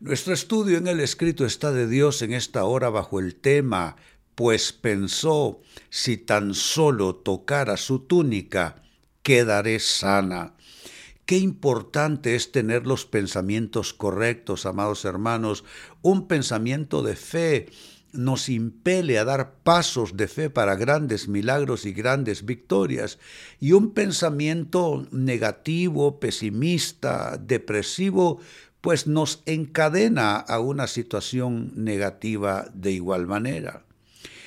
Nuestro estudio en el escrito está de Dios en esta hora bajo el tema, pues pensó, si tan solo tocara su túnica, quedaré sana. Qué importante es tener los pensamientos correctos, amados hermanos. Un pensamiento de fe nos impele a dar pasos de fe para grandes milagros y grandes victorias. Y un pensamiento negativo, pesimista, depresivo, pues nos encadena a una situación negativa de igual manera.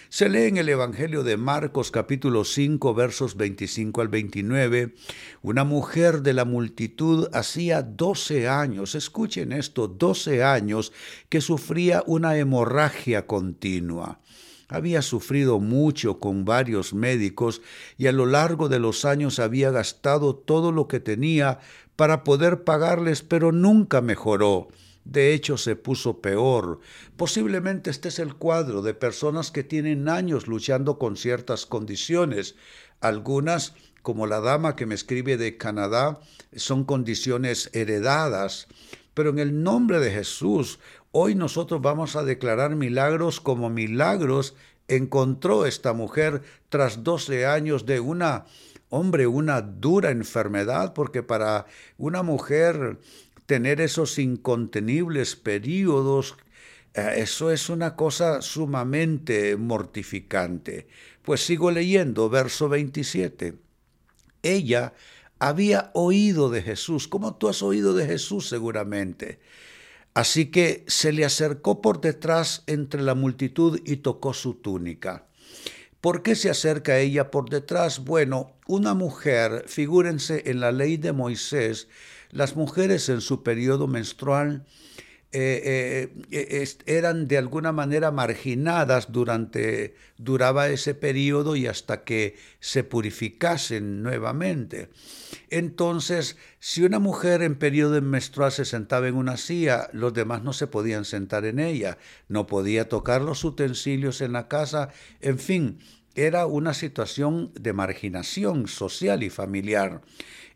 Se lee en el Evangelio de Marcos capítulo 5 versos 25 al 29, una mujer de la multitud hacía 12 años, escuchen esto, 12 años que sufría una hemorragia continua. Había sufrido mucho con varios médicos y a lo largo de los años había gastado todo lo que tenía para poder pagarles, pero nunca mejoró. De hecho, se puso peor. Posiblemente este es el cuadro de personas que tienen años luchando con ciertas condiciones. Algunas, como la dama que me escribe de Canadá, son condiciones heredadas. Pero en el nombre de Jesús, hoy nosotros vamos a declarar milagros como milagros encontró esta mujer tras 12 años de una hombre, una dura enfermedad, porque para una mujer tener esos incontenibles periodos, eh, eso es una cosa sumamente mortificante. Pues sigo leyendo, verso 27. Ella había oído de Jesús, como tú has oído de Jesús seguramente. Así que se le acercó por detrás entre la multitud y tocó su túnica. ¿Por qué se acerca a ella por detrás? Bueno, una mujer, figúrense en la ley de Moisés, las mujeres en su periodo menstrual eh, eh, eran de alguna manera marginadas durante, duraba ese periodo y hasta que se purificasen nuevamente. Entonces, si una mujer en periodo menstrual se sentaba en una silla, los demás no se podían sentar en ella, no podía tocar los utensilios en la casa, en fin, era una situación de marginación social y familiar.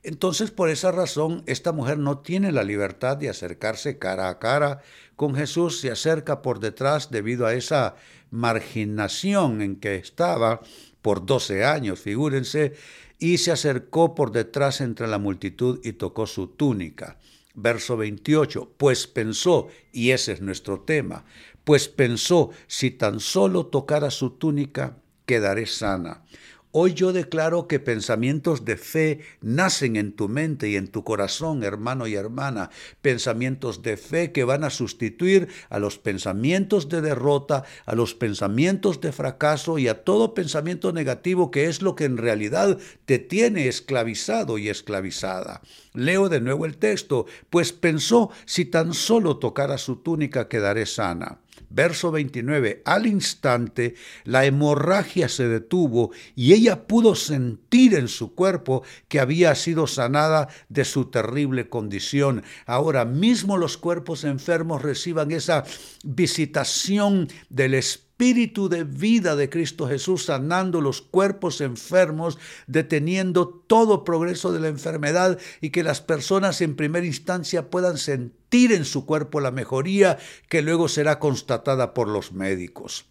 Entonces, por esa razón, esta mujer no tiene la libertad de acercarse cara a cara con Jesús, se acerca por detrás debido a esa marginación en que estaba por 12 años, figúrense, y se acercó por detrás entre la multitud y tocó su túnica. Verso 28, pues pensó, y ese es nuestro tema, pues pensó, si tan solo tocara su túnica, quedaré sana. Hoy yo declaro que pensamientos de fe nacen en tu mente y en tu corazón, hermano y hermana. Pensamientos de fe que van a sustituir a los pensamientos de derrota, a los pensamientos de fracaso y a todo pensamiento negativo que es lo que en realidad te tiene esclavizado y esclavizada. Leo de nuevo el texto, pues pensó, si tan solo tocara su túnica quedaré sana. Verso 29. Al instante la hemorragia se detuvo y ella pudo sentir en su cuerpo que había sido sanada de su terrible condición. Ahora mismo los cuerpos enfermos reciban esa visitación del Espíritu espíritu de vida de Cristo Jesús sanando los cuerpos enfermos, deteniendo todo progreso de la enfermedad y que las personas en primera instancia puedan sentir en su cuerpo la mejoría que luego será constatada por los médicos.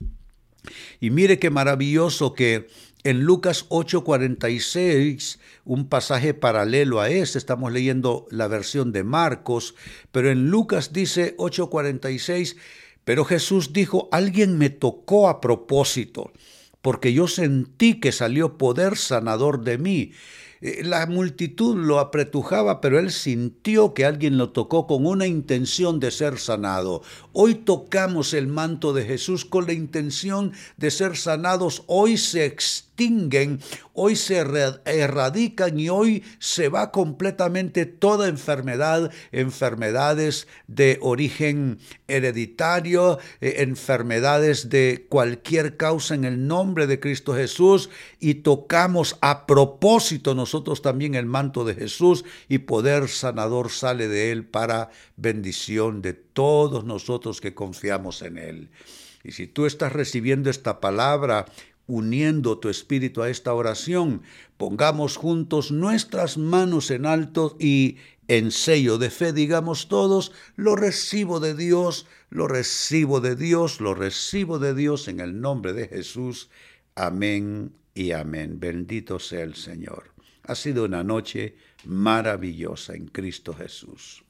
Y mire qué maravilloso que en Lucas 8:46, un pasaje paralelo a este, estamos leyendo la versión de Marcos, pero en Lucas dice 8:46, pero Jesús dijo, alguien me tocó a propósito, porque yo sentí que salió poder sanador de mí. Eh, la multitud lo apretujaba, pero él sintió que alguien lo tocó con una intención de ser sanado. Hoy tocamos el manto de Jesús con la intención de ser sanados. Hoy se hoy se erradican y hoy se va completamente toda enfermedad, enfermedades de origen hereditario, eh, enfermedades de cualquier causa en el nombre de Cristo Jesús y tocamos a propósito nosotros también el manto de Jesús y poder sanador sale de él para bendición de todos nosotros que confiamos en él. Y si tú estás recibiendo esta palabra uniendo tu espíritu a esta oración, pongamos juntos nuestras manos en alto y en sello de fe digamos todos, lo recibo de Dios, lo recibo de Dios, lo recibo de Dios en el nombre de Jesús. Amén y amén. Bendito sea el Señor. Ha sido una noche maravillosa en Cristo Jesús.